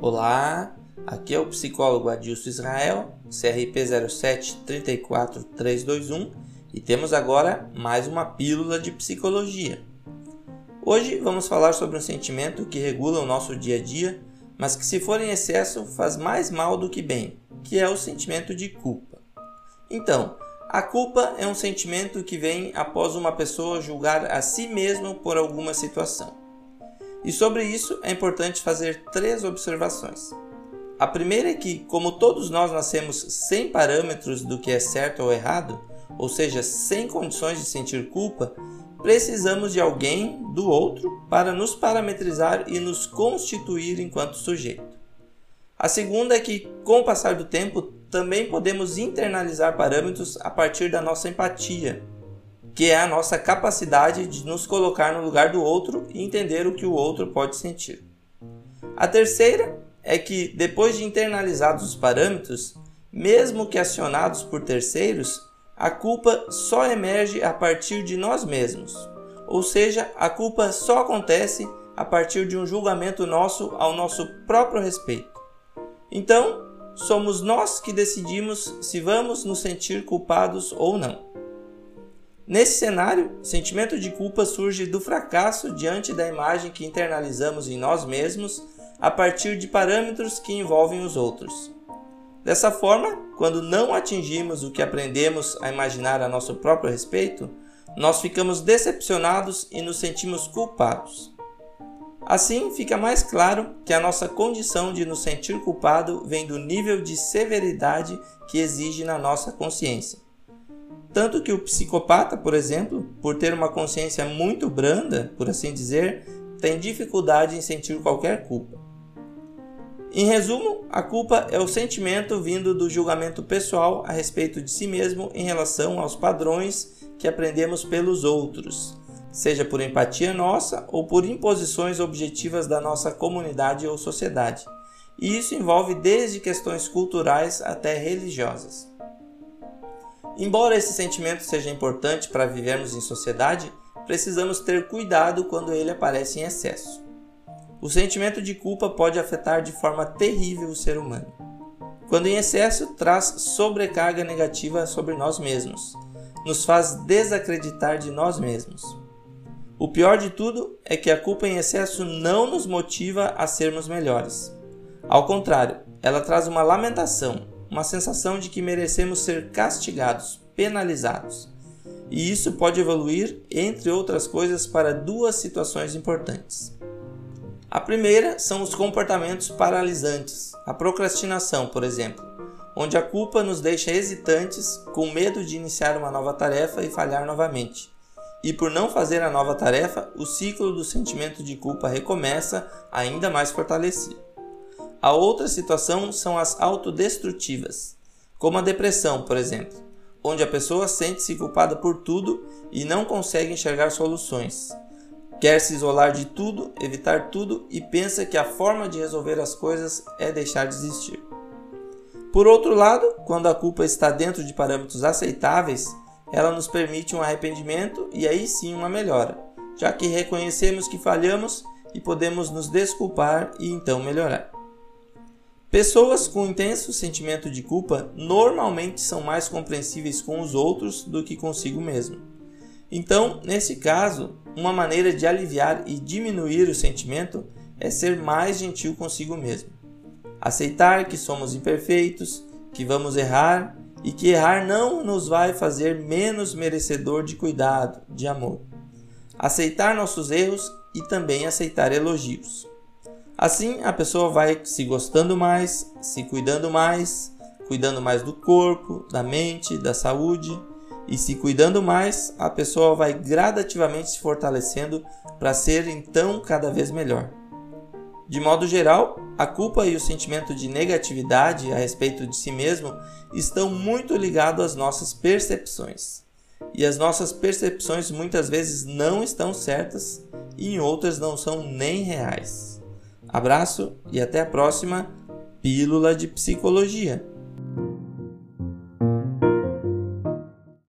Olá, aqui é o psicólogo Adilson Israel, CRP 07 34321 e temos agora mais uma pílula de psicologia. Hoje vamos falar sobre um sentimento que regula o nosso dia a dia, mas que, se for em excesso, faz mais mal do que bem, que é o sentimento de culpa. Então, a culpa é um sentimento que vem após uma pessoa julgar a si mesma por alguma situação. E sobre isso é importante fazer três observações. A primeira é que, como todos nós nascemos sem parâmetros do que é certo ou errado, ou seja, sem condições de sentir culpa, precisamos de alguém, do outro, para nos parametrizar e nos constituir enquanto sujeito. A segunda é que, com o passar do tempo, também podemos internalizar parâmetros a partir da nossa empatia, que é a nossa capacidade de nos colocar no lugar do outro e entender o que o outro pode sentir. A terceira é que, depois de internalizados os parâmetros, mesmo que acionados por terceiros, a culpa só emerge a partir de nós mesmos. Ou seja, a culpa só acontece a partir de um julgamento nosso ao nosso próprio respeito. Então, somos nós que decidimos se vamos nos sentir culpados ou não. Nesse cenário, sentimento de culpa surge do fracasso diante da imagem que internalizamos em nós mesmos a partir de parâmetros que envolvem os outros. Dessa forma, quando não atingimos o que aprendemos a imaginar a nosso próprio respeito, nós ficamos decepcionados e nos sentimos culpados. Assim, fica mais claro que a nossa condição de nos sentir culpado vem do nível de severidade que exige na nossa consciência. Tanto que o psicopata, por exemplo, por ter uma consciência muito branda, por assim dizer, tem dificuldade em sentir qualquer culpa. Em resumo, a culpa é o sentimento vindo do julgamento pessoal a respeito de si mesmo em relação aos padrões que aprendemos pelos outros, seja por empatia nossa ou por imposições objetivas da nossa comunidade ou sociedade. E isso envolve desde questões culturais até religiosas. Embora esse sentimento seja importante para vivermos em sociedade, precisamos ter cuidado quando ele aparece em excesso. O sentimento de culpa pode afetar de forma terrível o ser humano. Quando em excesso, traz sobrecarga negativa sobre nós mesmos, nos faz desacreditar de nós mesmos. O pior de tudo é que a culpa em excesso não nos motiva a sermos melhores. Ao contrário, ela traz uma lamentação, uma sensação de que merecemos ser castigados, penalizados. E isso pode evoluir, entre outras coisas, para duas situações importantes. A primeira são os comportamentos paralisantes, a procrastinação, por exemplo, onde a culpa nos deixa hesitantes, com medo de iniciar uma nova tarefa e falhar novamente. E por não fazer a nova tarefa, o ciclo do sentimento de culpa recomeça ainda mais fortalecido. A outra situação são as autodestrutivas, como a depressão, por exemplo, onde a pessoa sente-se culpada por tudo e não consegue enxergar soluções. Quer se isolar de tudo, evitar tudo e pensa que a forma de resolver as coisas é deixar de existir. Por outro lado, quando a culpa está dentro de parâmetros aceitáveis, ela nos permite um arrependimento e aí sim uma melhora, já que reconhecemos que falhamos e podemos nos desculpar e então melhorar. Pessoas com intenso sentimento de culpa normalmente são mais compreensíveis com os outros do que consigo mesmo. Então, nesse caso, uma maneira de aliviar e diminuir o sentimento é ser mais gentil consigo mesmo. Aceitar que somos imperfeitos, que vamos errar e que errar não nos vai fazer menos merecedor de cuidado, de amor. Aceitar nossos erros e também aceitar elogios. Assim, a pessoa vai se gostando mais, se cuidando mais, cuidando mais do corpo, da mente, da saúde. E se cuidando mais, a pessoa vai gradativamente se fortalecendo para ser então cada vez melhor. De modo geral, a culpa e o sentimento de negatividade a respeito de si mesmo estão muito ligados às nossas percepções. E as nossas percepções muitas vezes não estão certas e em outras não são nem reais. Abraço e até a próxima Pílula de Psicologia.